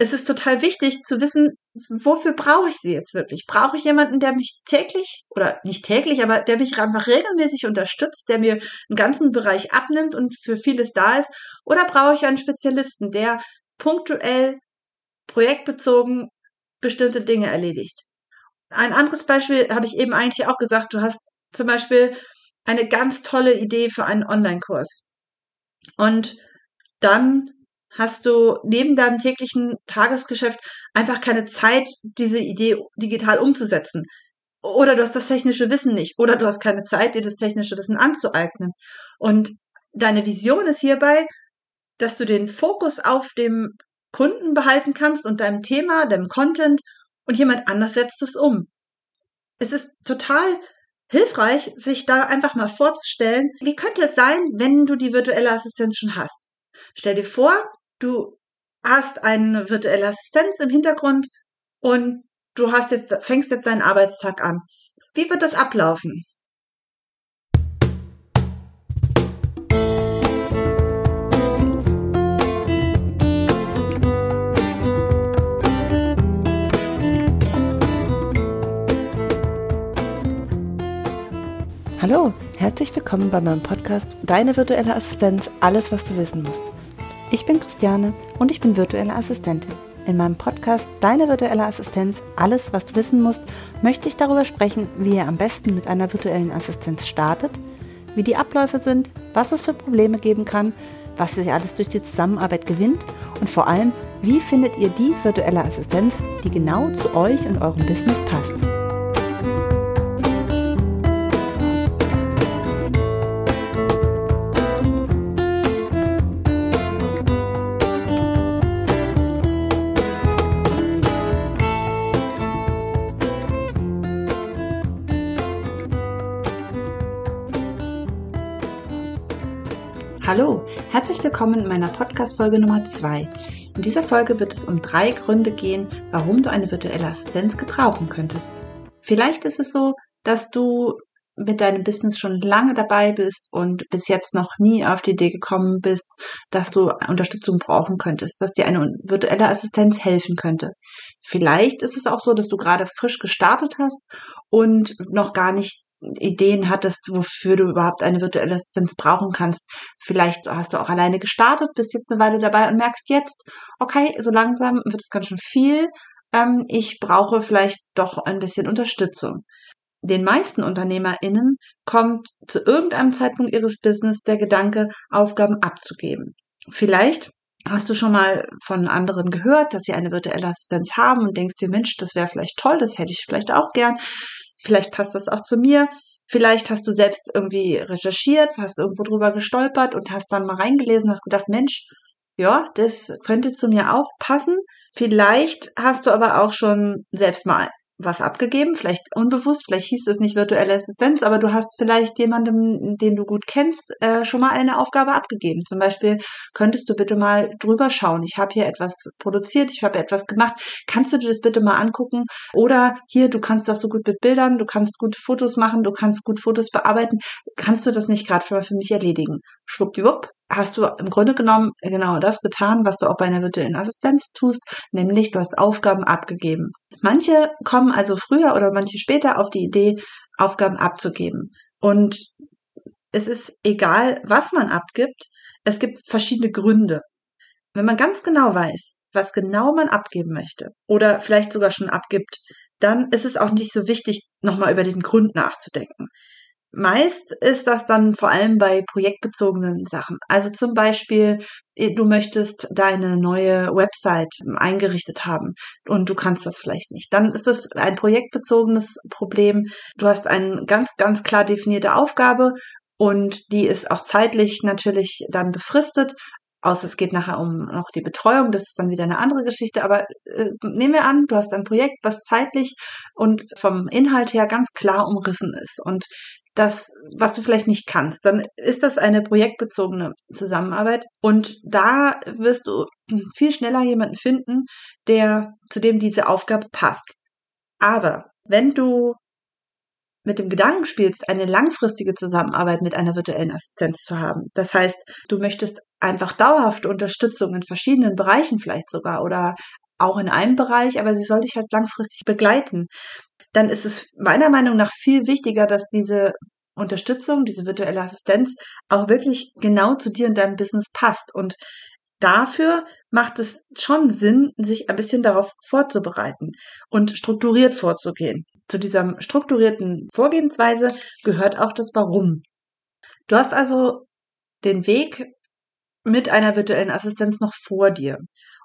es ist total wichtig zu wissen, wofür brauche ich sie jetzt wirklich? Brauche ich jemanden, der mich täglich oder nicht täglich, aber der mich einfach regelmäßig unterstützt, der mir einen ganzen Bereich abnimmt und für vieles da ist? Oder brauche ich einen Spezialisten, der punktuell, projektbezogen bestimmte Dinge erledigt? Ein anderes Beispiel habe ich eben eigentlich auch gesagt. Du hast zum Beispiel eine ganz tolle Idee für einen Online-Kurs. Und dann hast du neben deinem täglichen Tagesgeschäft einfach keine Zeit, diese Idee digital umzusetzen. Oder du hast das technische Wissen nicht. Oder du hast keine Zeit, dir das technische Wissen anzueignen. Und deine Vision ist hierbei, dass du den Fokus auf dem Kunden behalten kannst und deinem Thema, deinem Content und jemand anders setzt es um. Es ist total hilfreich, sich da einfach mal vorzustellen, wie könnte es sein, wenn du die virtuelle Assistenz schon hast. Stell dir vor, du hast eine virtuelle Assistenz im Hintergrund und du hast jetzt, fängst jetzt deinen Arbeitstag an. Wie wird das ablaufen? Hallo, herzlich willkommen bei meinem Podcast Deine virtuelle Assistenz, alles was du wissen musst. Ich bin Christiane und ich bin virtuelle Assistentin. In meinem Podcast Deine virtuelle Assistenz, alles was du wissen musst, möchte ich darüber sprechen, wie ihr am besten mit einer virtuellen Assistenz startet, wie die Abläufe sind, was es für Probleme geben kann, was ihr alles durch die Zusammenarbeit gewinnt und vor allem, wie findet ihr die virtuelle Assistenz, die genau zu euch und eurem Business passt. Hallo, herzlich willkommen in meiner Podcast-Folge Nummer 2. In dieser Folge wird es um drei Gründe gehen, warum du eine virtuelle Assistenz gebrauchen könntest. Vielleicht ist es so, dass du mit deinem Business schon lange dabei bist und bis jetzt noch nie auf die Idee gekommen bist, dass du Unterstützung brauchen könntest, dass dir eine virtuelle Assistenz helfen könnte. Vielleicht ist es auch so, dass du gerade frisch gestartet hast und noch gar nicht Ideen hattest, wofür du überhaupt eine virtuelle Assistenz brauchen kannst. Vielleicht hast du auch alleine gestartet, bist jetzt eine Weile dabei und merkst jetzt, okay, so langsam wird es ganz schön viel. Ähm, ich brauche vielleicht doch ein bisschen Unterstützung. Den meisten UnternehmerInnen kommt zu irgendeinem Zeitpunkt ihres Business der Gedanke, Aufgaben abzugeben. Vielleicht hast du schon mal von anderen gehört, dass sie eine virtuelle Assistenz haben und denkst dir, Mensch, das wäre vielleicht toll, das hätte ich vielleicht auch gern. Vielleicht passt das auch zu mir. Vielleicht hast du selbst irgendwie recherchiert, hast irgendwo drüber gestolpert und hast dann mal reingelesen, hast gedacht, Mensch, ja, das könnte zu mir auch passen. Vielleicht hast du aber auch schon selbst mal was abgegeben, vielleicht unbewusst, vielleicht hieß es nicht virtuelle Assistenz, aber du hast vielleicht jemandem, den du gut kennst, äh, schon mal eine Aufgabe abgegeben. Zum Beispiel könntest du bitte mal drüber schauen. Ich habe hier etwas produziert, ich habe etwas gemacht. Kannst du dir das bitte mal angucken? Oder hier, du kannst das so gut mit Bildern, du kannst gute Fotos machen, du kannst gut Fotos bearbeiten. Kannst du das nicht gerade für, für mich erledigen? Schwuppdiwupp, hast du im Grunde genommen genau das getan, was du auch bei einer virtuellen Assistenz tust, nämlich du hast Aufgaben abgegeben. Manche kommen also früher oder manche später auf die Idee, Aufgaben abzugeben. Und es ist egal, was man abgibt, es gibt verschiedene Gründe. Wenn man ganz genau weiß, was genau man abgeben möchte oder vielleicht sogar schon abgibt, dann ist es auch nicht so wichtig, nochmal über den Grund nachzudenken. Meist ist das dann vor allem bei projektbezogenen Sachen. Also zum Beispiel, du möchtest deine neue Website eingerichtet haben und du kannst das vielleicht nicht. Dann ist es ein projektbezogenes Problem. Du hast eine ganz, ganz klar definierte Aufgabe und die ist auch zeitlich natürlich dann befristet. Außer es geht nachher um noch die Betreuung, das ist dann wieder eine andere Geschichte. Aber äh, nehmen wir an, du hast ein Projekt, was zeitlich und vom Inhalt her ganz klar umrissen ist. Und das, was du vielleicht nicht kannst, dann ist das eine projektbezogene Zusammenarbeit und da wirst du viel schneller jemanden finden, der zu dem diese Aufgabe passt. Aber wenn du mit dem Gedanken spielst, eine langfristige Zusammenarbeit mit einer virtuellen Assistenz zu haben. Das heißt, du möchtest einfach dauerhafte Unterstützung in verschiedenen Bereichen vielleicht sogar oder auch in einem Bereich, aber sie soll dich halt langfristig begleiten. Dann ist es meiner Meinung nach viel wichtiger, dass diese Unterstützung, diese virtuelle Assistenz auch wirklich genau zu dir und deinem Business passt. Und dafür macht es schon Sinn, sich ein bisschen darauf vorzubereiten und strukturiert vorzugehen. Zu dieser strukturierten Vorgehensweise gehört auch das Warum. Du hast also den Weg mit einer virtuellen Assistenz noch vor dir.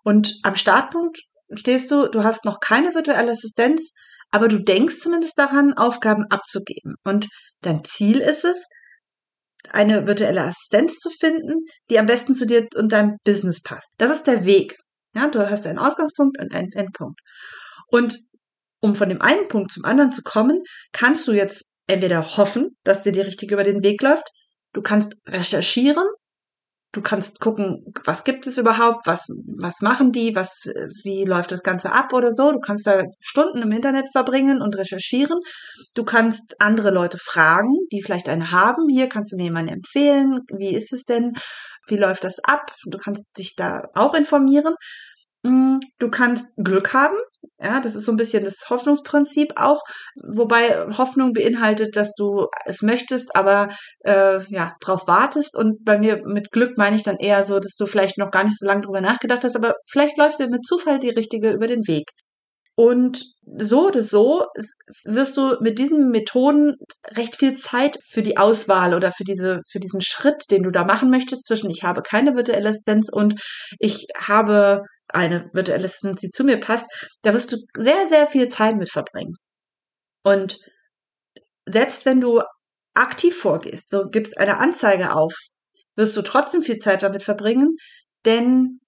Und am Startpunkt stehst du, du hast noch keine virtuelle Assistenz, aber du denkst zumindest daran, Aufgaben abzugeben. Und dein Ziel ist es, eine virtuelle Assistenz zu finden, die am besten zu dir und deinem Business passt. Das ist der Weg. Ja, du hast einen Ausgangspunkt und einen Endpunkt. Und um von dem einen Punkt zum anderen zu kommen, kannst du jetzt entweder hoffen, dass dir die richtige über den Weg läuft, du kannst recherchieren du kannst gucken, was gibt es überhaupt, was, was machen die, was, wie läuft das Ganze ab oder so. Du kannst da Stunden im Internet verbringen und recherchieren. Du kannst andere Leute fragen, die vielleicht eine haben. Hier kannst du mir jemanden empfehlen. Wie ist es denn? Wie läuft das ab? Du kannst dich da auch informieren. Mm, du kannst Glück haben. Ja, das ist so ein bisschen das Hoffnungsprinzip auch, wobei Hoffnung beinhaltet, dass du es möchtest, aber äh, ja drauf wartest. Und bei mir mit Glück meine ich dann eher so, dass du vielleicht noch gar nicht so lange drüber nachgedacht hast, aber vielleicht läuft dir mit Zufall die richtige über den Weg. Und so oder so wirst du mit diesen Methoden recht viel Zeit für die Auswahl oder für diese, für diesen Schritt, den du da machen möchtest, zwischen ich habe keine virtuelle Assistenz und ich habe eine virtuelle Assistenz, die zu mir passt, da wirst du sehr, sehr viel Zeit mit verbringen. Und selbst wenn du aktiv vorgehst, so gibst eine Anzeige auf, wirst du trotzdem viel Zeit damit verbringen, denn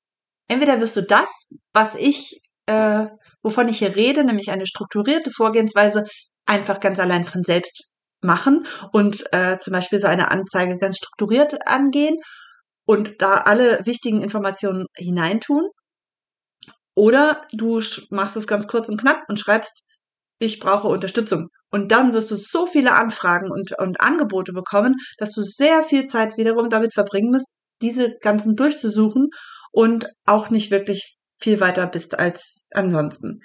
entweder wirst du das, was ich, äh, wovon ich hier rede, nämlich eine strukturierte Vorgehensweise, einfach ganz allein von selbst machen und äh, zum Beispiel so eine Anzeige ganz strukturiert angehen und da alle wichtigen Informationen hineintun. Oder du machst es ganz kurz und knapp und schreibst, ich brauche Unterstützung. Und dann wirst du so viele Anfragen und, und Angebote bekommen, dass du sehr viel Zeit wiederum damit verbringen musst, diese ganzen durchzusuchen und auch nicht wirklich viel weiter bist als ansonsten.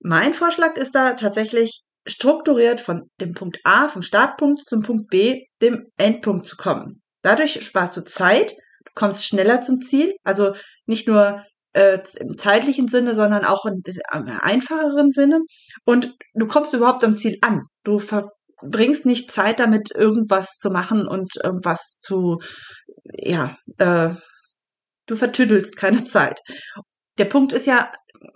Mein Vorschlag ist da tatsächlich strukturiert von dem Punkt A, vom Startpunkt zum Punkt B, dem Endpunkt zu kommen. Dadurch sparst du Zeit, du kommst schneller zum Ziel, also nicht nur äh, im zeitlichen Sinne, sondern auch im einfacheren Sinne. Und du kommst überhaupt am Ziel an. Du verbringst nicht Zeit damit, irgendwas zu machen und irgendwas zu, ja, äh, du vertüdelst keine Zeit. Der Punkt ist ja,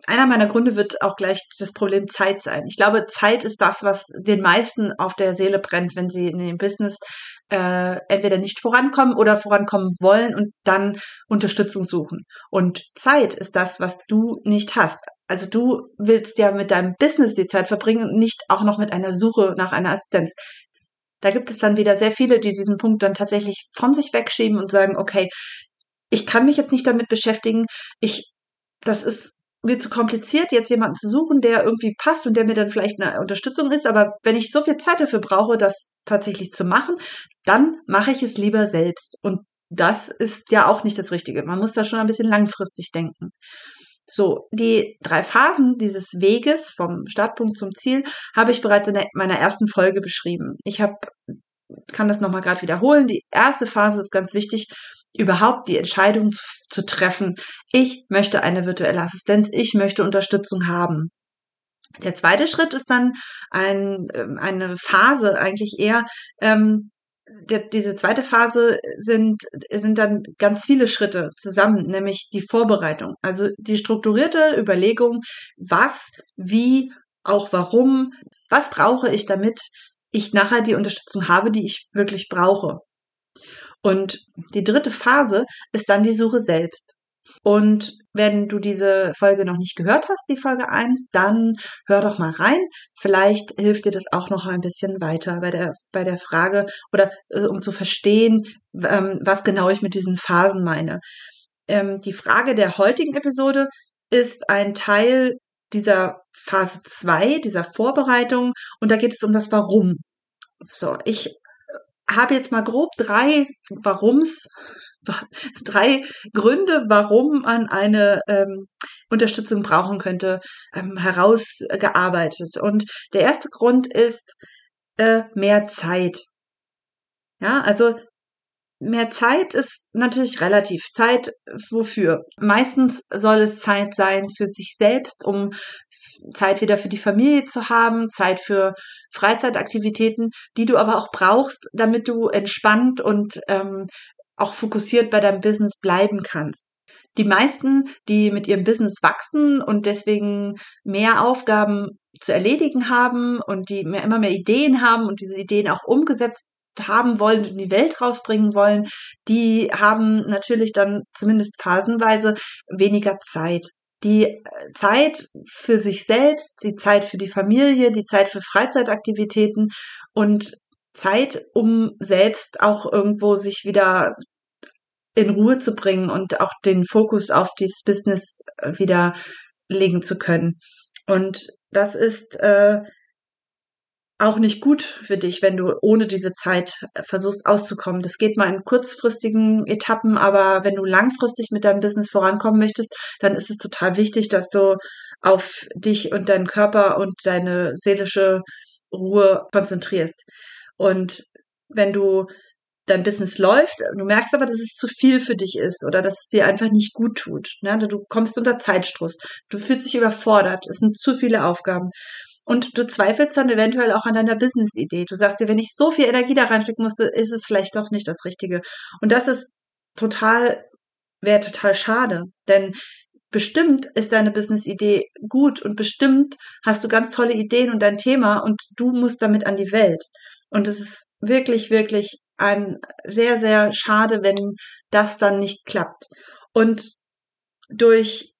einer meiner Gründe wird auch gleich das Problem Zeit sein. Ich glaube, Zeit ist das, was den meisten auf der Seele brennt, wenn sie in dem Business äh, entweder nicht vorankommen oder vorankommen wollen und dann Unterstützung suchen. Und Zeit ist das, was du nicht hast. Also du willst ja mit deinem Business die Zeit verbringen und nicht auch noch mit einer Suche nach einer Assistenz. Da gibt es dann wieder sehr viele, die diesen Punkt dann tatsächlich von sich wegschieben und sagen, okay, ich kann mich jetzt nicht damit beschäftigen. Ich, das ist mir zu kompliziert, jetzt jemanden zu suchen, der irgendwie passt und der mir dann vielleicht eine Unterstützung ist. Aber wenn ich so viel Zeit dafür brauche, das tatsächlich zu machen, dann mache ich es lieber selbst. Und das ist ja auch nicht das Richtige. Man muss da schon ein bisschen langfristig denken. So, die drei Phasen dieses Weges vom Startpunkt zum Ziel habe ich bereits in meiner ersten Folge beschrieben. Ich habe, kann das nochmal gerade wiederholen. Die erste Phase ist ganz wichtig überhaupt die Entscheidung zu, zu treffen, ich möchte eine virtuelle Assistenz, ich möchte Unterstützung haben. Der zweite Schritt ist dann ein, ähm, eine Phase, eigentlich eher, ähm, der, diese zweite Phase sind, sind dann ganz viele Schritte zusammen, nämlich die Vorbereitung. Also die strukturierte Überlegung, was, wie, auch warum, was brauche ich, damit ich nachher die Unterstützung habe, die ich wirklich brauche. Und die dritte Phase ist dann die Suche selbst. Und wenn du diese Folge noch nicht gehört hast, die Folge 1, dann hör doch mal rein. Vielleicht hilft dir das auch noch ein bisschen weiter bei der, bei der Frage oder äh, um zu verstehen, ähm, was genau ich mit diesen Phasen meine. Ähm, die Frage der heutigen Episode ist ein Teil dieser Phase 2, dieser Vorbereitung und da geht es um das Warum. So, ich habe jetzt mal grob drei Warums, drei Gründe, warum man eine ähm, Unterstützung brauchen könnte, ähm, herausgearbeitet. Und der erste Grund ist äh, mehr Zeit. Ja, also mehr Zeit ist natürlich relativ. Zeit wofür? Meistens soll es Zeit sein für sich selbst, um Zeit wieder für die Familie zu haben, Zeit für Freizeitaktivitäten, die du aber auch brauchst, damit du entspannt und ähm, auch fokussiert bei deinem Business bleiben kannst. Die meisten, die mit ihrem Business wachsen und deswegen mehr Aufgaben zu erledigen haben und die mehr, immer mehr Ideen haben und diese Ideen auch umgesetzt haben wollen und in die Welt rausbringen wollen, die haben natürlich dann zumindest phasenweise weniger Zeit. Die äh, Zeit für sich selbst, die Zeit für die Familie, die Zeit für Freizeitaktivitäten und Zeit, um selbst auch irgendwo sich wieder in Ruhe zu bringen und auch den Fokus auf dieses Business äh, wieder legen zu können. Und das ist äh, auch nicht gut für dich, wenn du ohne diese Zeit äh, versuchst auszukommen. Das geht mal in kurzfristigen Etappen, aber wenn du langfristig mit deinem Business vorankommen möchtest, dann ist es total wichtig, dass du auf dich und deinen Körper und deine seelische Ruhe konzentrierst. Und wenn du dein Business läuft, du merkst aber, dass es zu viel für dich ist oder dass es dir einfach nicht gut tut. Ne? Du kommst unter Zeitstruss, du fühlst dich überfordert, es sind zu viele Aufgaben. Und du zweifelst dann eventuell auch an deiner Business-Idee. Du sagst dir, wenn ich so viel Energie da reinstecken musste, ist es vielleicht doch nicht das Richtige. Und das ist total, wäre total schade. Denn bestimmt ist deine Business-Idee gut und bestimmt hast du ganz tolle Ideen und dein Thema und du musst damit an die Welt. Und es ist wirklich, wirklich ein sehr, sehr schade, wenn das dann nicht klappt. Und durch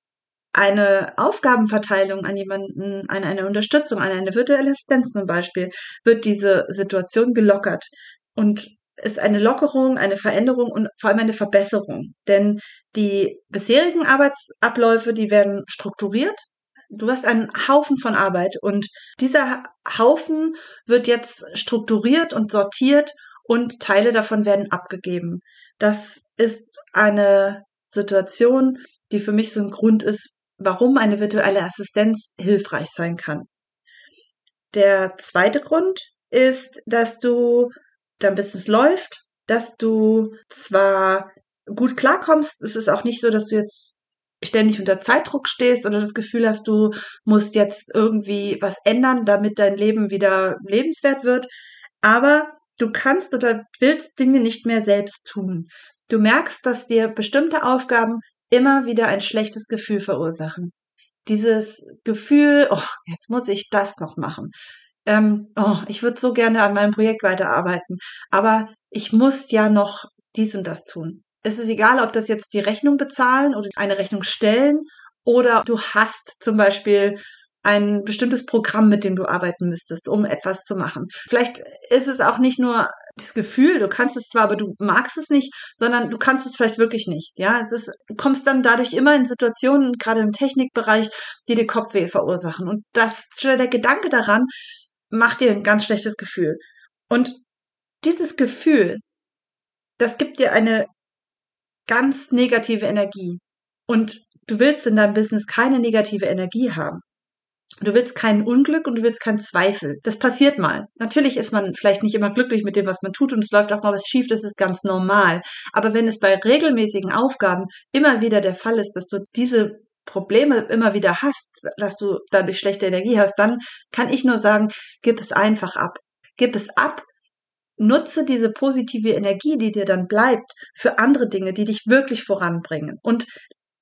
eine Aufgabenverteilung an jemanden, an eine Unterstützung, an eine virtuelle Assistenz zum Beispiel, wird diese Situation gelockert und ist eine Lockerung, eine Veränderung und vor allem eine Verbesserung. Denn die bisherigen Arbeitsabläufe, die werden strukturiert. Du hast einen Haufen von Arbeit und dieser Haufen wird jetzt strukturiert und sortiert und Teile davon werden abgegeben. Das ist eine Situation, die für mich so ein Grund ist, warum eine virtuelle Assistenz hilfreich sein kann. Der zweite Grund ist, dass du dein Business läuft, dass du zwar gut klarkommst, es ist auch nicht so, dass du jetzt ständig unter Zeitdruck stehst oder das Gefühl hast, du musst jetzt irgendwie was ändern, damit dein Leben wieder lebenswert wird, aber du kannst oder willst Dinge nicht mehr selbst tun. Du merkst, dass dir bestimmte Aufgaben immer wieder ein schlechtes Gefühl verursachen. Dieses Gefühl, oh, jetzt muss ich das noch machen. Ähm, oh, ich würde so gerne an meinem Projekt weiterarbeiten, aber ich muss ja noch dies und das tun. Es ist egal, ob das jetzt die Rechnung bezahlen oder eine Rechnung stellen oder du hast zum Beispiel ein bestimmtes Programm, mit dem du arbeiten müsstest, um etwas zu machen. Vielleicht ist es auch nicht nur das Gefühl, du kannst es zwar, aber du magst es nicht, sondern du kannst es vielleicht wirklich nicht. Ja, es ist, du kommst dann dadurch immer in Situationen, gerade im Technikbereich, die dir Kopfweh verursachen. Und das, der Gedanke daran macht dir ein ganz schlechtes Gefühl. Und dieses Gefühl, das gibt dir eine ganz negative Energie. Und du willst in deinem Business keine negative Energie haben. Du willst kein Unglück und du willst keinen Zweifel. Das passiert mal. Natürlich ist man vielleicht nicht immer glücklich mit dem, was man tut und es läuft auch mal was schief, das ist ganz normal. Aber wenn es bei regelmäßigen Aufgaben immer wieder der Fall ist, dass du diese Probleme immer wieder hast, dass du dadurch schlechte Energie hast, dann kann ich nur sagen, gib es einfach ab. Gib es ab, nutze diese positive Energie, die dir dann bleibt, für andere Dinge, die dich wirklich voranbringen. Und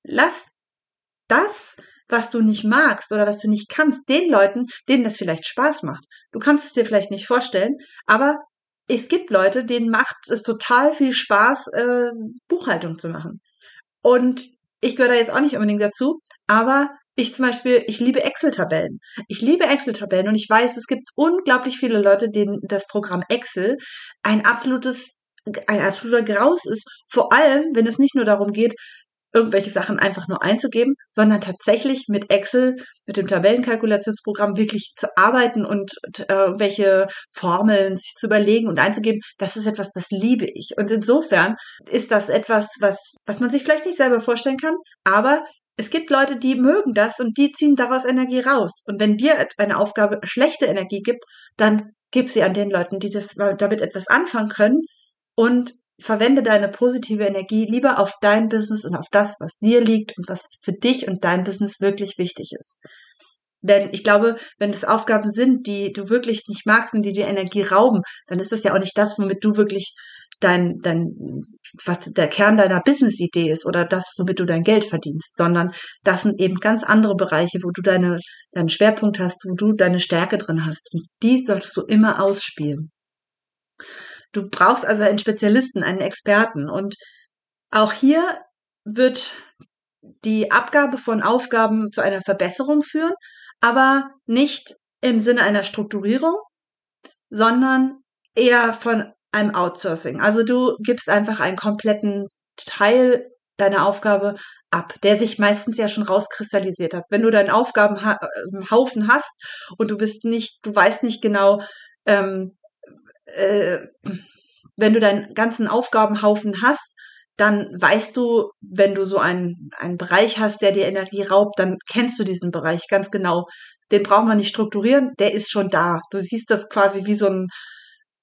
lass das was du nicht magst oder was du nicht kannst, den Leuten, denen das vielleicht Spaß macht. Du kannst es dir vielleicht nicht vorstellen, aber es gibt Leute, denen macht es total viel Spaß, äh, Buchhaltung zu machen. Und ich gehöre da jetzt auch nicht unbedingt dazu, aber ich zum Beispiel, ich liebe Excel-Tabellen. Ich liebe Excel-Tabellen und ich weiß, es gibt unglaublich viele Leute, denen das Programm Excel ein absolutes ein absoluter Graus ist, vor allem, wenn es nicht nur darum geht, irgendwelche Sachen einfach nur einzugeben, sondern tatsächlich mit Excel, mit dem Tabellenkalkulationsprogramm wirklich zu arbeiten und äh, irgendwelche Formeln sich zu überlegen und einzugeben, das ist etwas, das liebe ich. Und insofern ist das etwas, was, was man sich vielleicht nicht selber vorstellen kann, aber Es gibt Leute, die mögen das und die ziehen daraus Energie raus. Und wenn dir eine Aufgabe schlechte Energie gibt, dann gib sie an den Leuten, die das damit etwas anfangen können und verwende deine positive Energie lieber auf dein Business und auf das, was dir liegt und was für dich und dein Business wirklich wichtig ist. Denn ich glaube, wenn es Aufgaben sind, die du wirklich nicht magst und die dir Energie rauben, dann ist das ja auch nicht das, womit du wirklich dein, dein, was der Kern deiner Business-Idee ist oder das, womit du dein Geld verdienst, sondern das sind eben ganz andere Bereiche, wo du deine, deinen Schwerpunkt hast, wo du deine Stärke drin hast. Und die solltest du immer ausspielen. Du brauchst also einen Spezialisten, einen Experten. Und auch hier wird die Abgabe von Aufgaben zu einer Verbesserung führen, aber nicht im Sinne einer Strukturierung, sondern eher von einem Outsourcing. Also du gibst einfach einen kompletten Teil deiner Aufgabe ab, der sich meistens ja schon rauskristallisiert hat. Wenn du deinen Aufgabenhaufen hast und du bist nicht, du weißt nicht genau, ähm, äh, wenn du deinen ganzen Aufgabenhaufen hast, dann weißt du, wenn du so einen, einen Bereich hast, der dir Energie raubt, dann kennst du diesen Bereich ganz genau. Den braucht man nicht strukturieren, der ist schon da. Du siehst das quasi wie so ein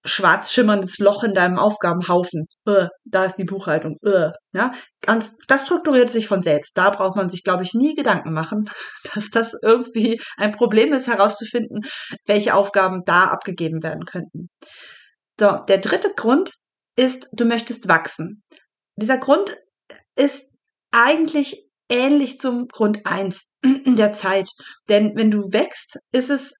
schwarz schimmerndes Loch in deinem Aufgabenhaufen. Uh, da ist die Buchhaltung. Uh, ja, ganz, das strukturiert sich von selbst. Da braucht man sich, glaube ich, nie Gedanken machen, dass das irgendwie ein Problem ist, herauszufinden, welche Aufgaben da abgegeben werden könnten. So, der dritte Grund ist, du möchtest wachsen. Dieser Grund ist eigentlich ähnlich zum Grund eins der Zeit. Denn wenn du wächst, ist es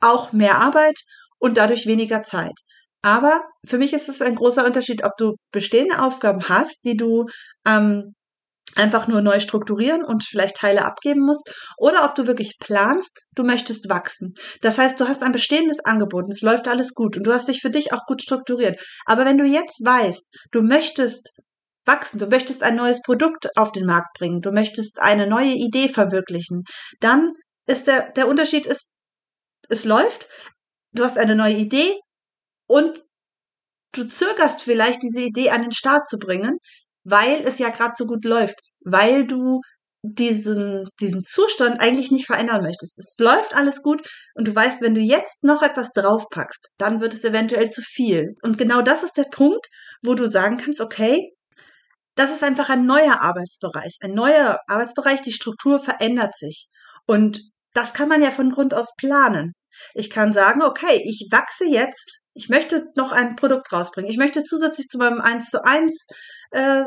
auch mehr Arbeit und dadurch weniger Zeit. Aber für mich ist es ein großer Unterschied, ob du bestehende Aufgaben hast, die du ähm, einfach nur neu strukturieren und vielleicht Teile abgeben musst oder ob du wirklich planst, du möchtest wachsen. Das heißt, du hast ein bestehendes Angebot und es läuft alles gut und du hast dich für dich auch gut strukturiert. Aber wenn du jetzt weißt, du möchtest wachsen, du möchtest ein neues Produkt auf den Markt bringen, du möchtest eine neue Idee verwirklichen, dann ist der, der Unterschied ist, es läuft, du hast eine neue Idee und du zögerst vielleicht diese Idee an den Start zu bringen, weil es ja gerade so gut läuft, weil du diesen, diesen Zustand eigentlich nicht verändern möchtest. Es läuft alles gut und du weißt, wenn du jetzt noch etwas draufpackst, dann wird es eventuell zu viel. Und genau das ist der Punkt, wo du sagen kannst, okay, das ist einfach ein neuer Arbeitsbereich, ein neuer Arbeitsbereich, die Struktur verändert sich. Und das kann man ja von Grund aus planen. Ich kann sagen, okay, ich wachse jetzt ich möchte noch ein Produkt rausbringen. Ich möchte zusätzlich zu meinem 1 zu 1 äh,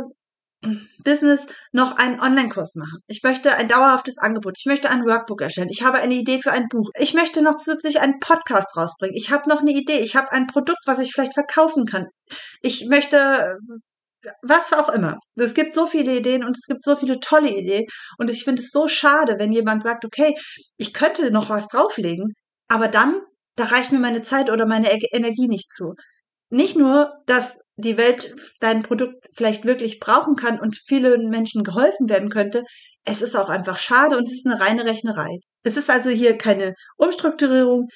Business noch einen Online-Kurs machen. Ich möchte ein dauerhaftes Angebot. Ich möchte ein Workbook erstellen. Ich habe eine Idee für ein Buch. Ich möchte noch zusätzlich einen Podcast rausbringen. Ich habe noch eine Idee. Ich habe ein Produkt, was ich vielleicht verkaufen kann. Ich möchte was auch immer. Es gibt so viele Ideen und es gibt so viele tolle Ideen. Und ich finde es so schade, wenn jemand sagt, okay, ich könnte noch was drauflegen, aber dann da reicht mir meine Zeit oder meine Energie nicht zu. Nicht nur, dass die Welt dein Produkt vielleicht wirklich brauchen kann und vielen Menschen geholfen werden könnte, es ist auch einfach schade und es ist eine reine Rechnerei. Es ist also hier keine Umstrukturierung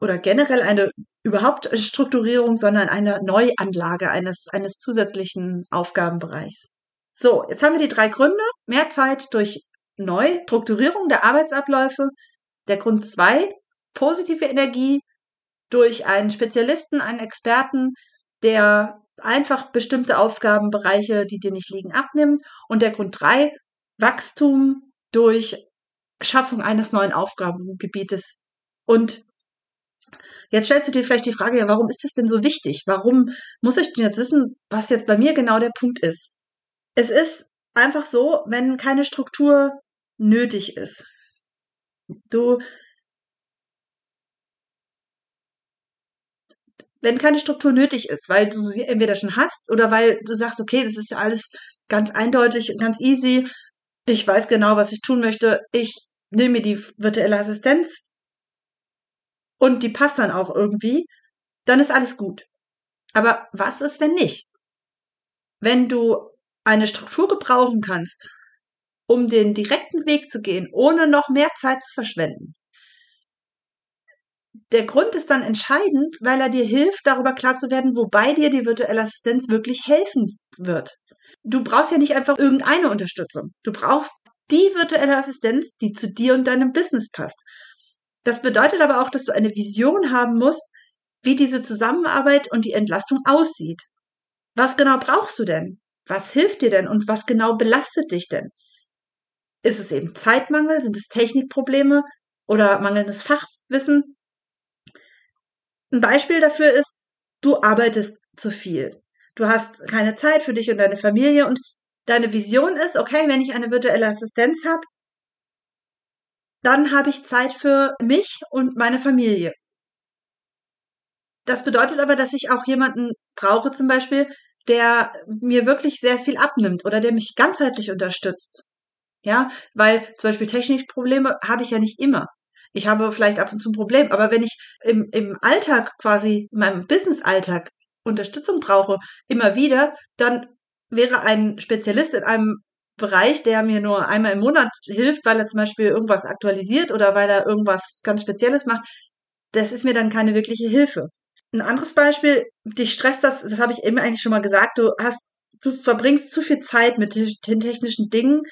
oder generell eine überhaupt Strukturierung, sondern eine Neuanlage eines, eines zusätzlichen Aufgabenbereichs. So, jetzt haben wir die drei Gründe. Mehr Zeit durch Neustrukturierung der Arbeitsabläufe. Der Grund zwei, positive Energie durch einen Spezialisten, einen Experten, der einfach bestimmte Aufgabenbereiche, die dir nicht liegen, abnimmt. Und der Grund drei, Wachstum durch Schaffung eines neuen Aufgabengebietes. Und jetzt stellst du dir vielleicht die Frage, ja, warum ist das denn so wichtig? Warum muss ich denn jetzt wissen, was jetzt bei mir genau der Punkt ist? Es ist einfach so, wenn keine Struktur nötig ist. Du wenn keine Struktur nötig ist, weil du sie entweder schon hast oder weil du sagst, okay, das ist ja alles ganz eindeutig und ganz easy. Ich weiß genau, was ich tun möchte. Ich nehme mir die virtuelle Assistenz und die passt dann auch irgendwie. Dann ist alles gut. Aber was ist, wenn nicht? Wenn du eine Struktur gebrauchen kannst, um den direkten Weg zu gehen, ohne noch mehr Zeit zu verschwenden, der Grund ist dann entscheidend, weil er dir hilft, darüber klar zu werden, wobei dir die virtuelle Assistenz wirklich helfen wird. Du brauchst ja nicht einfach irgendeine Unterstützung. Du brauchst die virtuelle Assistenz, die zu dir und deinem Business passt. Das bedeutet aber auch, dass du eine Vision haben musst, wie diese Zusammenarbeit und die Entlastung aussieht. Was genau brauchst du denn? Was hilft dir denn und was genau belastet dich denn? Ist es eben Zeitmangel? Sind es Technikprobleme oder mangelndes Fachwissen? Ein Beispiel dafür ist, du arbeitest zu viel. Du hast keine Zeit für dich und deine Familie und deine Vision ist, okay, wenn ich eine virtuelle Assistenz habe, dann habe ich Zeit für mich und meine Familie. Das bedeutet aber, dass ich auch jemanden brauche, zum Beispiel, der mir wirklich sehr viel abnimmt oder der mich ganzheitlich unterstützt. Ja, weil zum Beispiel technische Probleme habe ich ja nicht immer. Ich habe vielleicht ab und zu ein Problem, aber wenn ich im, im Alltag quasi, in meinem Business-Alltag Unterstützung brauche, immer wieder, dann wäre ein Spezialist in einem Bereich, der mir nur einmal im Monat hilft, weil er zum Beispiel irgendwas aktualisiert oder weil er irgendwas ganz Spezielles macht, das ist mir dann keine wirkliche Hilfe. Ein anderes Beispiel, dich stresst das, das habe ich eben eigentlich schon mal gesagt, du hast, du verbringst zu viel Zeit mit den technischen Dingen,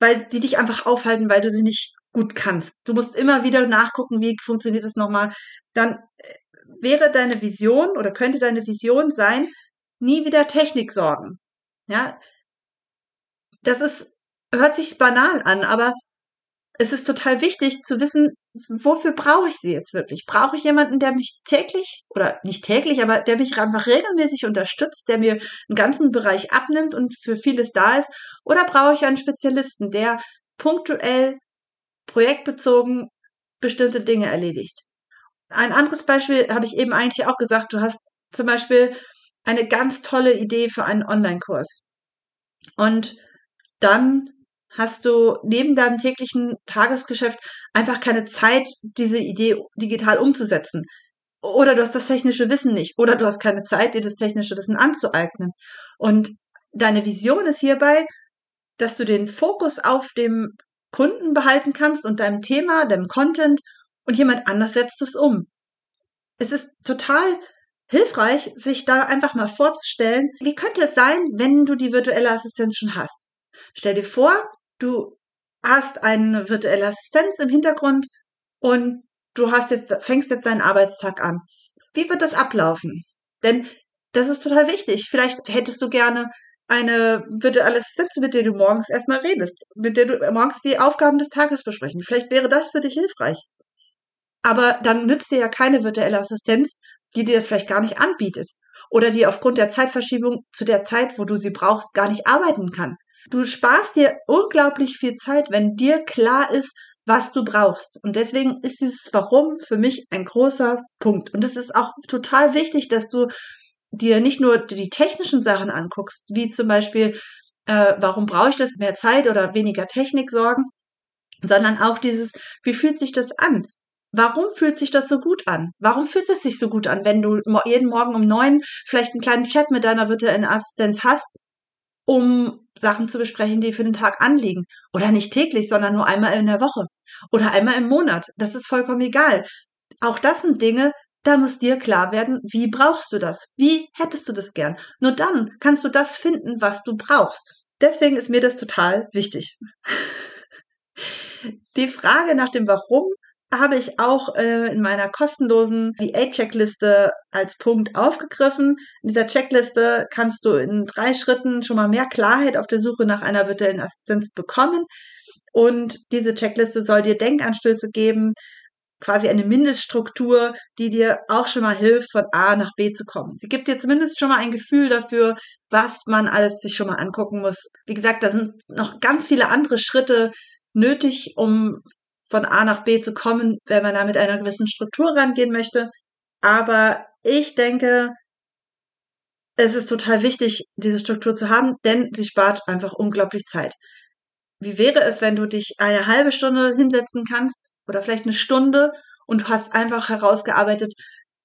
weil die dich einfach aufhalten, weil du sie nicht gut kannst. Du musst immer wieder nachgucken, wie funktioniert das nochmal. Dann äh, wäre deine Vision oder könnte deine Vision sein, nie wieder Technik sorgen. Ja, das ist, hört sich banal an, aber es ist total wichtig zu wissen, wofür brauche ich sie jetzt wirklich? Brauche ich jemanden, der mich täglich oder nicht täglich, aber der mich einfach regelmäßig unterstützt, der mir einen ganzen Bereich abnimmt und für vieles da ist? Oder brauche ich einen Spezialisten, der punktuell, projektbezogen bestimmte Dinge erledigt? Ein anderes Beispiel habe ich eben eigentlich auch gesagt. Du hast zum Beispiel eine ganz tolle Idee für einen Online-Kurs. Und dann hast du neben deinem täglichen Tagesgeschäft einfach keine Zeit, diese Idee digital umzusetzen. Oder du hast das technische Wissen nicht. Oder du hast keine Zeit, dir das technische Wissen anzueignen. Und deine Vision ist hierbei, dass du den Fokus auf dem Kunden behalten kannst und deinem Thema, deinem Content und jemand anders setzt es um. Es ist total hilfreich, sich da einfach mal vorzustellen, wie könnte es sein, wenn du die virtuelle Assistenz schon hast. Stell dir vor, du hast eine virtuelle Assistenz im Hintergrund und du hast jetzt, fängst jetzt deinen Arbeitstag an. Wie wird das ablaufen? Denn das ist total wichtig. Vielleicht hättest du gerne eine virtuelle Assistenz, mit der du morgens erstmal redest, mit der du morgens die Aufgaben des Tages besprechen. Vielleicht wäre das für dich hilfreich. Aber dann nützt dir ja keine virtuelle Assistenz, die dir das vielleicht gar nicht anbietet oder die aufgrund der Zeitverschiebung zu der Zeit, wo du sie brauchst, gar nicht arbeiten kann. Du sparst dir unglaublich viel Zeit, wenn dir klar ist, was du brauchst. Und deswegen ist dieses Warum für mich ein großer Punkt. Und es ist auch total wichtig, dass du dir nicht nur die technischen Sachen anguckst, wie zum Beispiel, äh, warum brauche ich das, mehr Zeit oder weniger Technik sorgen, sondern auch dieses, wie fühlt sich das an? Warum fühlt sich das so gut an? Warum fühlt es sich so gut an, wenn du jeden Morgen um neun vielleicht einen kleinen Chat mit deiner virtuellen Assistenz hast, um Sachen zu besprechen, die für den Tag anliegen? Oder nicht täglich, sondern nur einmal in der Woche oder einmal im Monat. Das ist vollkommen egal. Auch das sind Dinge, da muss dir klar werden, wie brauchst du das? Wie hättest du das gern? Nur dann kannst du das finden, was du brauchst. Deswegen ist mir das total wichtig. Die Frage nach dem Warum habe ich auch äh, in meiner kostenlosen VA-Checkliste als Punkt aufgegriffen. In dieser Checkliste kannst du in drei Schritten schon mal mehr Klarheit auf der Suche nach einer virtuellen Assistenz bekommen. Und diese Checkliste soll dir Denkanstöße geben, quasi eine Mindeststruktur, die dir auch schon mal hilft, von A nach B zu kommen. Sie gibt dir zumindest schon mal ein Gefühl dafür, was man alles sich schon mal angucken muss. Wie gesagt, da sind noch ganz viele andere Schritte nötig, um von A nach B zu kommen, wenn man da mit einer gewissen Struktur rangehen möchte. Aber ich denke, es ist total wichtig, diese Struktur zu haben, denn sie spart einfach unglaublich Zeit. Wie wäre es, wenn du dich eine halbe Stunde hinsetzen kannst oder vielleicht eine Stunde und hast einfach herausgearbeitet,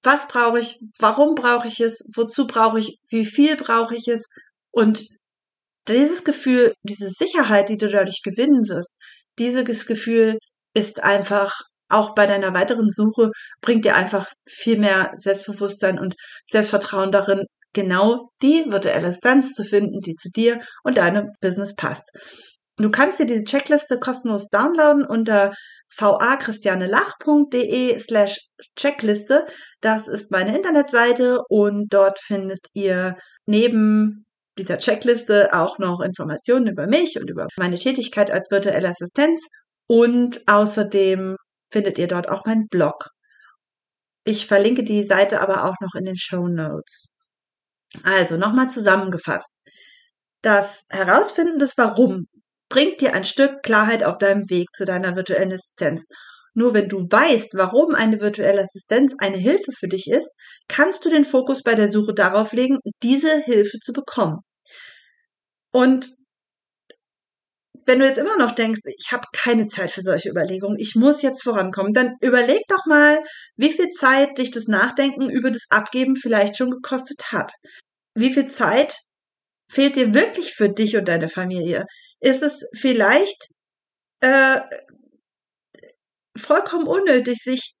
was brauche ich, warum brauche ich es, wozu brauche ich, wie viel brauche ich es und dieses Gefühl, diese Sicherheit, die du dadurch gewinnen wirst, dieses Gefühl ist einfach auch bei deiner weiteren Suche bringt dir einfach viel mehr Selbstbewusstsein und Selbstvertrauen darin, genau die virtuelle Assistenz zu finden, die zu dir und deinem Business passt. Du kannst dir diese Checkliste kostenlos downloaden unter vachristianelach.de slash Checkliste. Das ist meine Internetseite und dort findet ihr neben dieser Checkliste auch noch Informationen über mich und über meine Tätigkeit als virtuelle Assistenz und außerdem findet ihr dort auch meinen Blog. Ich verlinke die Seite aber auch noch in den Show Notes. Also nochmal zusammengefasst. Das Herausfinden des Warum bringt dir ein Stück Klarheit auf deinem Weg zu deiner virtuellen Assistenz. Nur wenn du weißt, warum eine virtuelle Assistenz eine Hilfe für dich ist, kannst du den Fokus bei der Suche darauf legen, diese Hilfe zu bekommen. Und wenn du jetzt immer noch denkst, ich habe keine Zeit für solche Überlegungen, ich muss jetzt vorankommen, dann überleg doch mal, wie viel Zeit dich das Nachdenken über das Abgeben vielleicht schon gekostet hat. Wie viel Zeit fehlt dir wirklich für dich und deine Familie? Ist es vielleicht äh, vollkommen unnötig, sich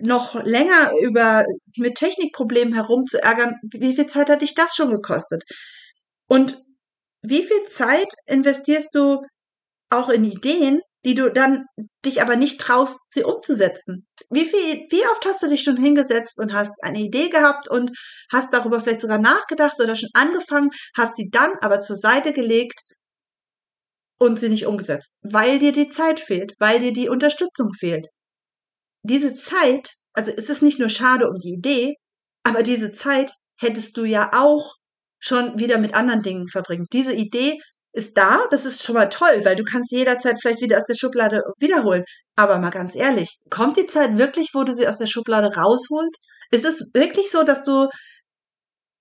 noch länger über mit Technikproblemen herumzuärgern? Wie viel Zeit hat dich das schon gekostet? Und wie viel Zeit investierst du auch in Ideen, die du dann dich aber nicht traust, sie umzusetzen. Wie viel, wie oft hast du dich schon hingesetzt und hast eine Idee gehabt und hast darüber vielleicht sogar nachgedacht oder schon angefangen, hast sie dann aber zur Seite gelegt und sie nicht umgesetzt, weil dir die Zeit fehlt, weil dir die Unterstützung fehlt. Diese Zeit, also es ist nicht nur schade um die Idee, aber diese Zeit hättest du ja auch schon wieder mit anderen Dingen verbringen. Diese Idee ist da, das ist schon mal toll, weil du kannst jederzeit vielleicht wieder aus der Schublade wiederholen. Aber mal ganz ehrlich, kommt die Zeit wirklich, wo du sie aus der Schublade rausholst? Ist es wirklich so, dass du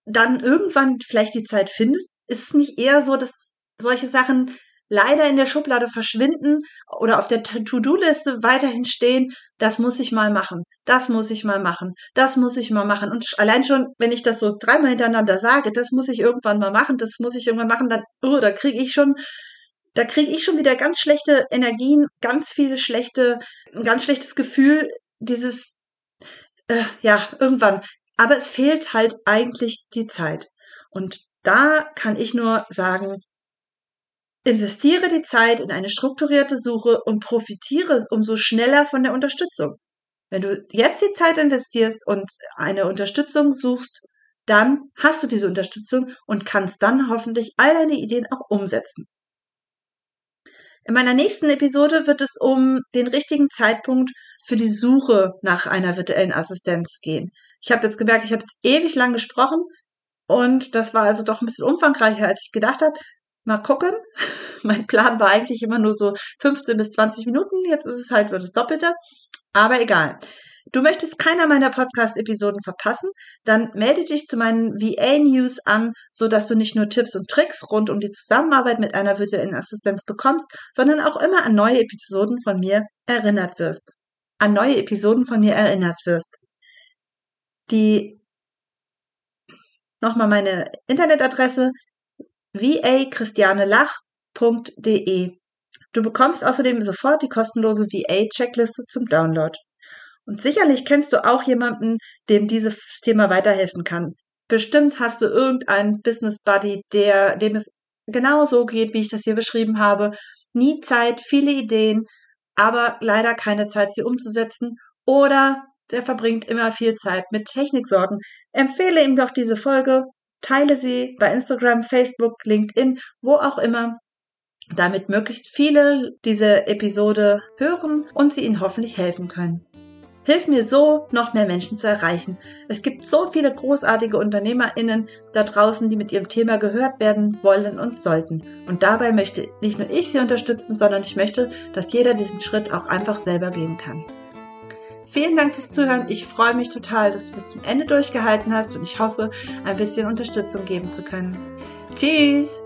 dann irgendwann vielleicht die Zeit findest? Ist es nicht eher so, dass solche Sachen leider in der Schublade verschwinden oder auf der To-Do-Liste weiterhin stehen, das muss ich mal machen, das muss ich mal machen, das muss ich mal machen. Und allein schon, wenn ich das so dreimal hintereinander sage, das muss ich irgendwann mal machen, das muss ich irgendwann machen, dann, oh, da kriege ich schon, da kriege ich schon wieder ganz schlechte Energien, ganz viele schlechte, ein ganz schlechtes Gefühl, dieses, äh, ja, irgendwann. Aber es fehlt halt eigentlich die Zeit. Und da kann ich nur sagen, Investiere die Zeit in eine strukturierte Suche und profitiere umso schneller von der Unterstützung. Wenn du jetzt die Zeit investierst und eine Unterstützung suchst, dann hast du diese Unterstützung und kannst dann hoffentlich all deine Ideen auch umsetzen. In meiner nächsten Episode wird es um den richtigen Zeitpunkt für die Suche nach einer virtuellen Assistenz gehen. Ich habe jetzt gemerkt, ich habe jetzt ewig lang gesprochen und das war also doch ein bisschen umfangreicher, als ich gedacht habe. Mal gucken. Mein Plan war eigentlich immer nur so 15 bis 20 Minuten. Jetzt ist es halt nur das Doppelte. Aber egal. Du möchtest keiner meiner Podcast-Episoden verpassen? Dann melde dich zu meinen VA-News an, so dass du nicht nur Tipps und Tricks rund um die Zusammenarbeit mit einer virtuellen Assistenz bekommst, sondern auch immer an neue Episoden von mir erinnert wirst. An neue Episoden von mir erinnert wirst. Die nochmal meine Internetadresse va-christianelach.de. Du bekommst außerdem sofort die kostenlose VA-Checkliste zum Download. Und sicherlich kennst du auch jemanden, dem dieses Thema weiterhelfen kann. Bestimmt hast du irgendeinen Business Buddy, der, dem es genauso geht, wie ich das hier beschrieben habe. Nie Zeit, viele Ideen, aber leider keine Zeit, sie umzusetzen. Oder der verbringt immer viel Zeit mit Techniksorgen. Empfehle ihm doch diese Folge Teile sie bei Instagram, Facebook, LinkedIn, wo auch immer, damit möglichst viele diese Episode hören und sie ihnen hoffentlich helfen können. Hilf mir so, noch mehr Menschen zu erreichen. Es gibt so viele großartige UnternehmerInnen da draußen, die mit ihrem Thema gehört werden wollen und sollten. Und dabei möchte nicht nur ich sie unterstützen, sondern ich möchte, dass jeder diesen Schritt auch einfach selber gehen kann. Vielen Dank fürs Zuhören. Ich freue mich total, dass du bis zum Ende durchgehalten hast und ich hoffe, ein bisschen Unterstützung geben zu können. Tschüss!